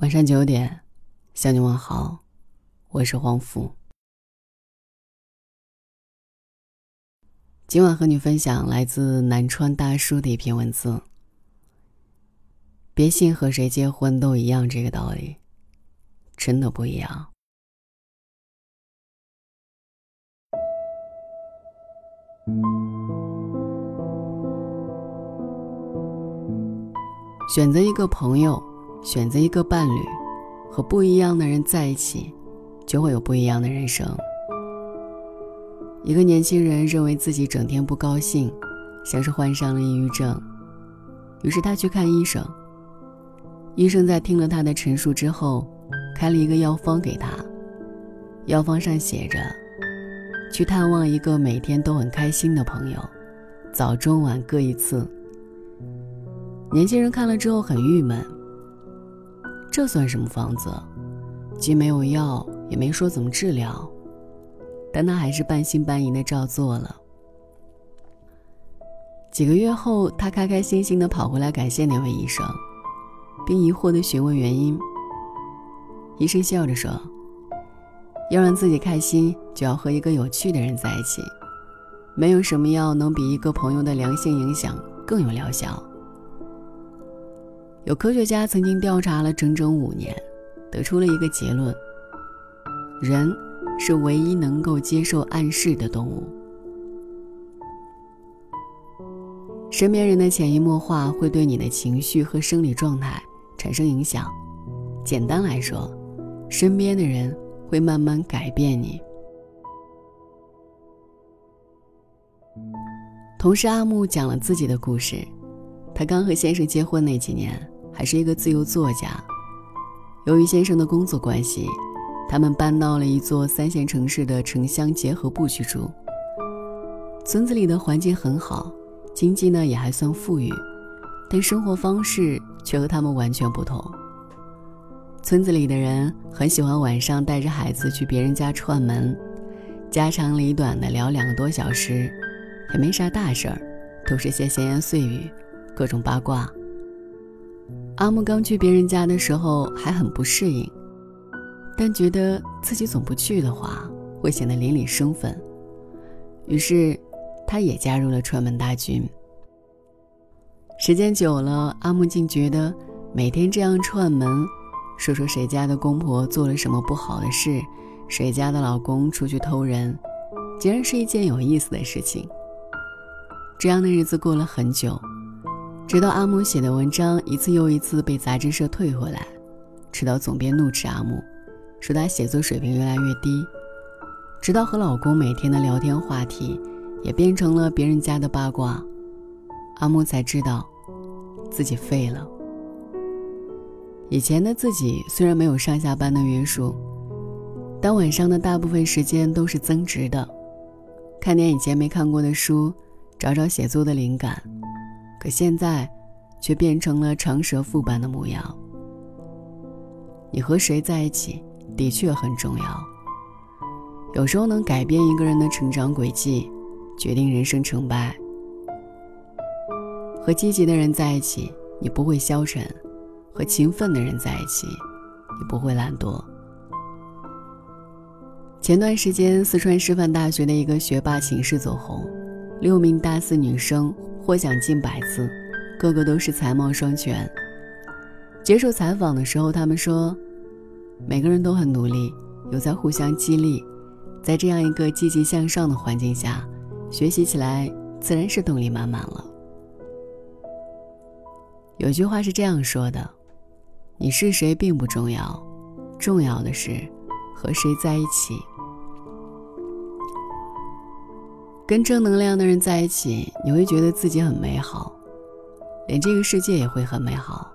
晚上九点，向你问好，我是黄甫。今晚和你分享来自南川大叔的一篇文字。别信和谁结婚都一样这个道理，真的不一样。选择一个朋友。选择一个伴侣，和不一样的人在一起，就会有不一样的人生。一个年轻人认为自己整天不高兴，像是患上了抑郁症，于是他去看医生。医生在听了他的陈述之后，开了一个药方给他，药方上写着：去探望一个每天都很开心的朋友，早中晚各一次。年轻人看了之后很郁闷。这算什么方子？既没有药，也没说怎么治疗，但他还是半信半疑的照做了。几个月后，他开开心心的跑回来感谢那位医生，并疑惑的询问原因。医生笑着说：“要让自己开心，就要和一个有趣的人在一起。没有什么药能比一个朋友的良性影响更有疗效。”有科学家曾经调查了整整五年，得出了一个结论：人是唯一能够接受暗示的动物。身边人的潜移默化会对你的情绪和生理状态产生影响。简单来说，身边的人会慢慢改变你。同事阿木讲了自己的故事，他刚和先生结婚那几年。还是一个自由作家。由于先生的工作关系，他们搬到了一座三线城市的城乡结合部去住。村子里的环境很好，经济呢也还算富裕，但生活方式却和他们完全不同。村子里的人很喜欢晚上带着孩子去别人家串门，家长里短的聊两个多小时，也没啥大事儿，都是些闲言碎语，各种八卦。阿木刚去别人家的时候还很不适应，但觉得自己总不去的话会显得邻里生分，于是他也加入了串门大军。时间久了，阿木竟觉得每天这样串门，说说谁家的公婆做了什么不好的事，谁家的老公出去偷人，竟然是一件有意思的事情。这样的日子过了很久。直到阿木写的文章一次又一次被杂志社退回来，直到总编怒斥阿木，说他写作水平越来越低，直到和老公每天的聊天话题也变成了别人家的八卦，阿木才知道自己废了。以前的自己虽然没有上下班的约束，但晚上的大部分时间都是增值的，看点以前没看过的书，找找写作的灵感。可现在，却变成了长舌妇般的模样。你和谁在一起，的确很重要。有时候能改变一个人的成长轨迹，决定人生成败。和积极的人在一起，你不会消沉；和勤奋的人在一起，你不会懒惰。前段时间，四川师范大学的一个学霸寝室走红，六名大四女生。获奖近百次，个个都是才貌双全。接受采访的时候，他们说，每个人都很努力，有在互相激励，在这样一个积极向上的环境下，学习起来自然是动力满满了。有句话是这样说的：“你是谁并不重要，重要的是和谁在一起。”跟正能量的人在一起，你会觉得自己很美好，连这个世界也会很美好。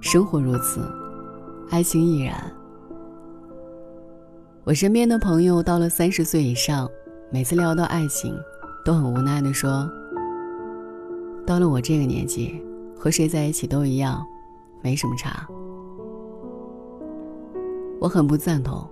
生活如此，爱情亦然。我身边的朋友到了三十岁以上，每次聊到爱情，都很无奈的说：“到了我这个年纪，和谁在一起都一样，没什么差。”我很不赞同。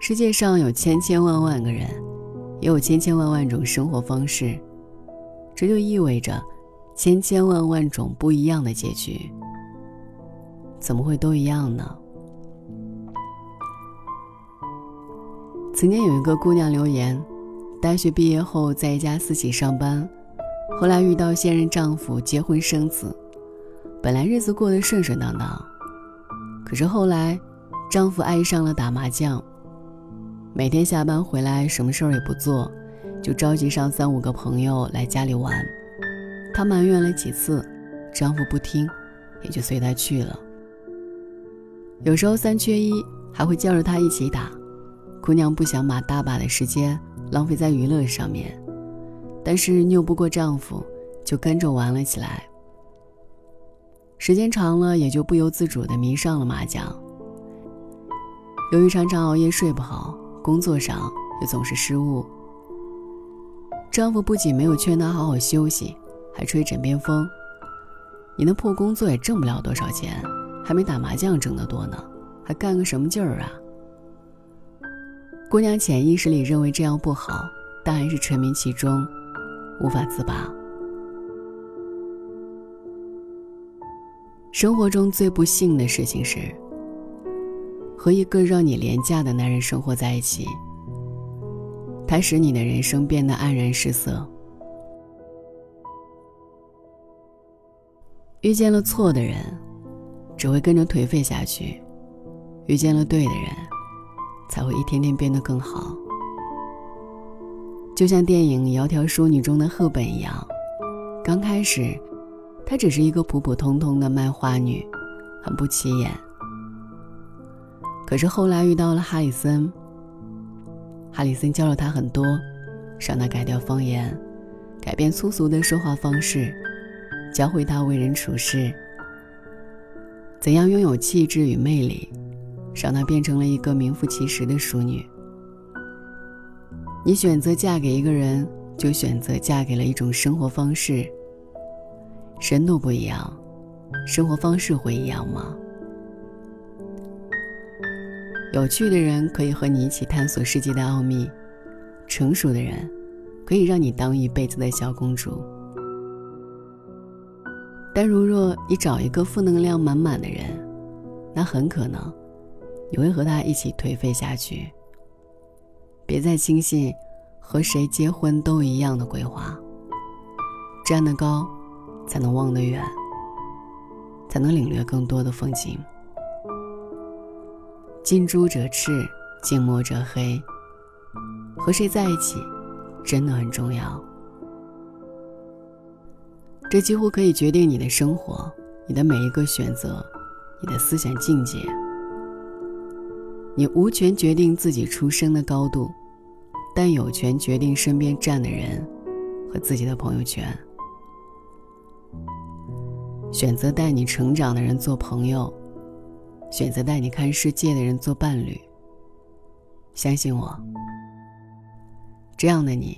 世界上有千千万万个人。也有千千万万种生活方式，这就意味着千千万万种不一样的结局。怎么会都一样呢？曾经有一个姑娘留言，大学毕业后在一家私企上班，后来遇到现任丈夫，结婚生子，本来日子过得顺顺当当，可是后来，丈夫爱上了打麻将，每天下班回来什么事儿也不做，就召集上三五个朋友来家里玩，她埋怨了几次，丈夫不听，也就随她去了。有时候三缺一，还会叫着她一起打。姑娘不想把大把的时间浪费在娱乐上面，但是拗不过丈夫，就跟着玩了起来。时间长了，也就不由自主的迷上了麻将。由于常常熬夜睡不好，工作上也总是失误，丈夫不仅没有劝她好好休息，还吹枕边风：“你那破工作也挣不了多少钱，还没打麻将挣得多呢，还干个什么劲儿啊？”姑娘潜意识里认为这样不好，但还是沉迷其中，无法自拔。生活中最不幸的事情是，和一个让你廉价的男人生活在一起，他使你的人生变得黯然失色。遇见了错的人，只会跟着颓废下去；遇见了对的人。才会一天天变得更好，就像电影《窈窕淑女》中的赫本一样，刚开始，她只是一个普普通通的卖花女，很不起眼。可是后来遇到了哈里森，哈里森教了他很多，让他改掉方言，改变粗俗的说话方式，教会他为人处事，怎样拥有气质与魅力。让她变成了一个名副其实的淑女。你选择嫁给一个人，就选择嫁给了一种生活方式。人都不一样，生活方式会一样吗？有趣的人可以和你一起探索世界的奥秘，成熟的人可以让你当一辈子的小公主。但如若你找一个负能量满满的人，那很可能。你会和他一起颓废下去。别再轻信和谁结婚都一样的规划。站得高，才能望得远，才能领略更多的风景。近朱者赤，近墨者黑。和谁在一起，真的很重要。这几乎可以决定你的生活，你的每一个选择，你的思想境界。你无权决定自己出生的高度，但有权决定身边站的人和自己的朋友圈。选择带你成长的人做朋友，选择带你看世界的人做伴侣。相信我，这样的你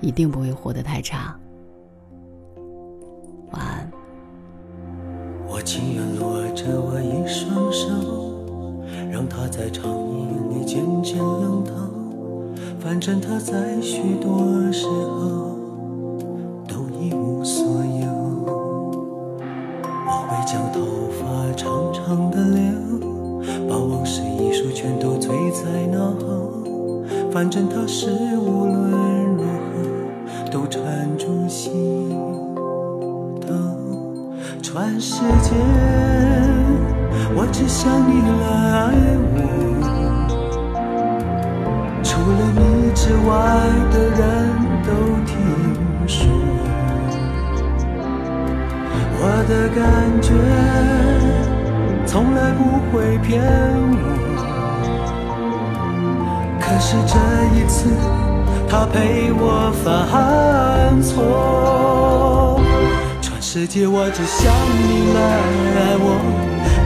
一定不会活得太差。晚安。我情愿落着我一双手，让它在长夜里渐渐冷透。反正它在许多时候反正它是无论如何都缠住心。全世界，我只想你来爱我。除了你之外的人都听说，我的感觉从来不会骗我。是这一次，他陪我犯错。全世界，我只想你来爱我。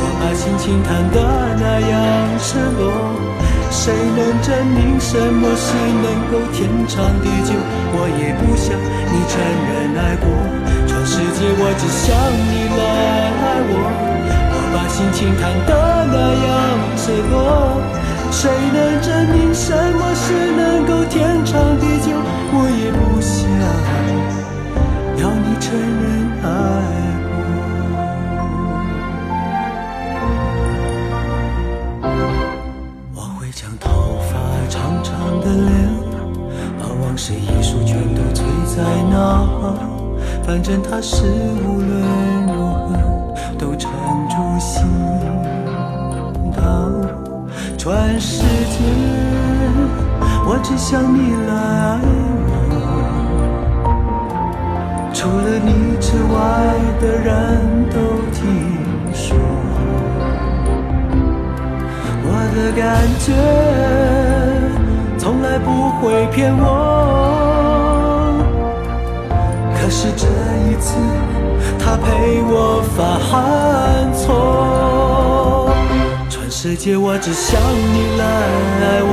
我把心情弹得那样赤裸，谁能证明什么是能够天长地久？我也不想你承认爱过。全世界，我只想你来爱我。我把心情弹得那样赤裸，谁能证明什么事能够天长地久？我也不想要你承认爱我。我会将头发长长的留，把往事一束全都吹在那。反正他是我。只想你来爱我，除了你之外的人都听说，我的感觉从来不会骗我。可是这一次，他陪我犯错。全世界我只想你来爱我，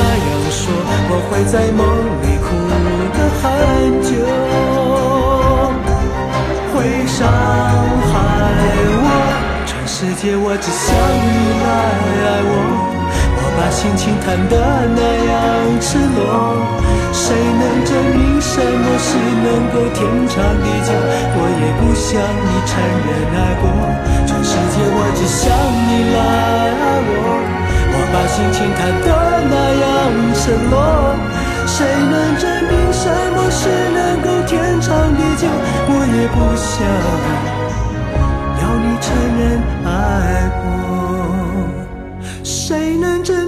那样说，我会在梦里哭得很久，会伤害我。全世界我只想你来爱我，我把心情谈得那样赤裸。谁能证明什么是能够天长地久？我也不想你承认爱过。全世界我只想你来爱我，我把心情谈得承诺。谁能证明什么是能够天长地久？我也不想。要你承认爱过，谁能证